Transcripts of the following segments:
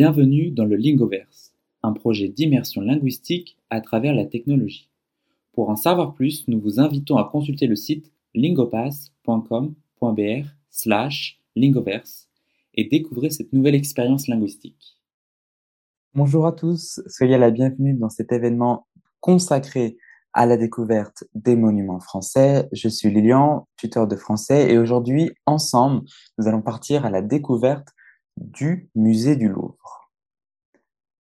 Bienvenue dans le Lingoverse, un projet d'immersion linguistique à travers la technologie. Pour en savoir plus, nous vous invitons à consulter le site lingopass.com.br slash lingoverse et découvrir cette nouvelle expérience linguistique. Bonjour à tous, soyez la bienvenue dans cet événement consacré à la découverte des monuments français. Je suis Lilian, tuteur de français, et aujourd'hui, ensemble, nous allons partir à la découverte du musée du Louvre.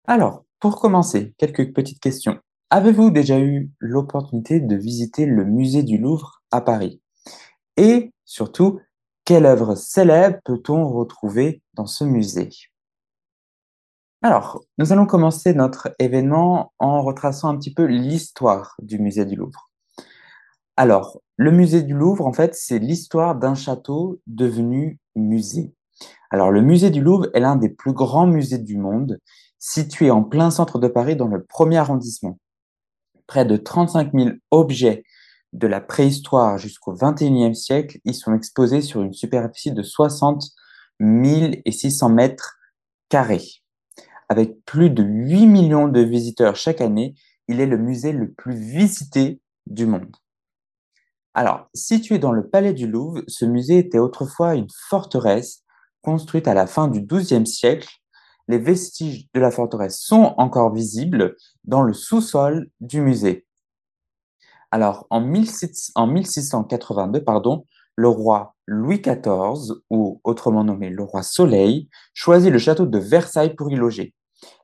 Alors, pour commencer, quelques petites questions. Avez-vous déjà eu l'opportunité de visiter le musée du Louvre à Paris? Et surtout, quelle œuvre célèbre peut-on retrouver dans ce musée? Alors, nous allons commencer notre événement en retraçant un petit peu l'histoire du musée du Louvre. Alors, le musée du Louvre, en fait, c'est l'histoire d'un château devenu musée. Alors, le musée du Louvre est l'un des plus grands musées du monde, situé en plein centre de Paris dans le premier arrondissement. Près de 35 000 objets de la préhistoire jusqu'au XXIe siècle y sont exposés sur une superficie de 60 600 mètres carrés. Avec plus de 8 millions de visiteurs chaque année, il est le musée le plus visité du monde. Alors, situé dans le palais du Louvre, ce musée était autrefois une forteresse construite à la fin du XIIe siècle. Les vestiges de la forteresse sont encore visibles dans le sous-sol du musée. Alors, en, 1682, pardon, le roi Louis XIV, ou autrement nommé le roi Soleil, choisit le château de Versailles pour y loger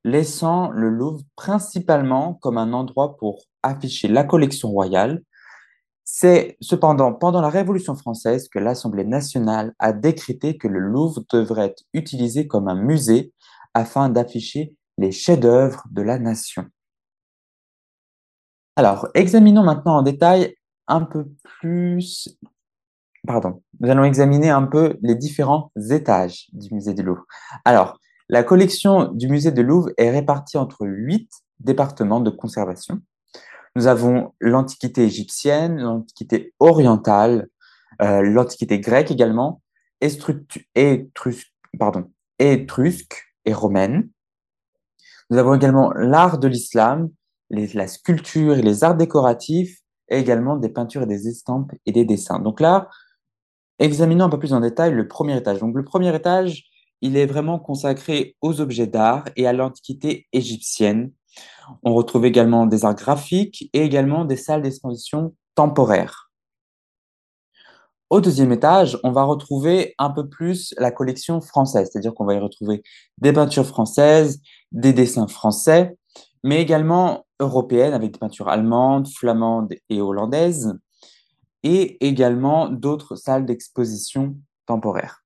laissant le Louvre principalement comme un endroit pour afficher la collection royale. C'est cependant pendant la Révolution française que l'Assemblée nationale a décrété que le Louvre devrait être utilisé comme un musée afin d'afficher les chefs-d'œuvre de la nation. Alors, examinons maintenant en détail un peu plus. Pardon, nous allons examiner un peu les différents étages du musée du Louvre. Alors, la collection du musée de Louvre est répartie entre huit départements de conservation. Nous avons l'Antiquité égyptienne, l'Antiquité orientale, euh, l'Antiquité grecque également, étrusque, pardon, étrusque et romaine. Nous avons également l'art de l'islam, la sculpture et les arts décoratifs, et également des peintures et des estampes et des dessins. Donc là, examinons un peu plus en détail le premier étage. Donc le premier étage, il est vraiment consacré aux objets d'art et à l'Antiquité égyptienne. On retrouve également des arts graphiques et également des salles d'exposition temporaires. Au deuxième étage, on va retrouver un peu plus la collection française, c'est-à-dire qu'on va y retrouver des peintures françaises, des dessins français, mais également européennes avec des peintures allemandes, flamandes et hollandaises, et également d'autres salles d'exposition temporaires.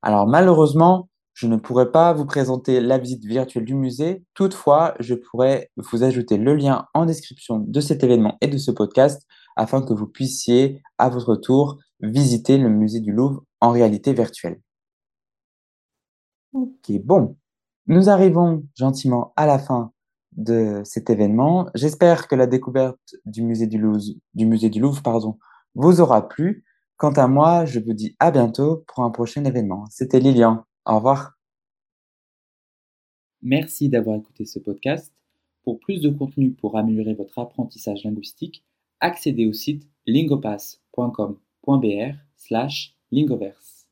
Alors malheureusement, je ne pourrais pas vous présenter la visite virtuelle du musée. Toutefois, je pourrais vous ajouter le lien en description de cet événement et de ce podcast afin que vous puissiez à votre tour visiter le musée du Louvre en réalité virtuelle. Ok, bon, nous arrivons gentiment à la fin de cet événement. J'espère que la découverte du musée du Louvre, du musée vous aura plu. Quant à moi, je vous dis à bientôt pour un prochain événement. C'était Lilian. Au revoir. Merci d'avoir écouté ce podcast. Pour plus de contenu pour améliorer votre apprentissage linguistique, accédez au site lingopass.com.br slash lingoverse.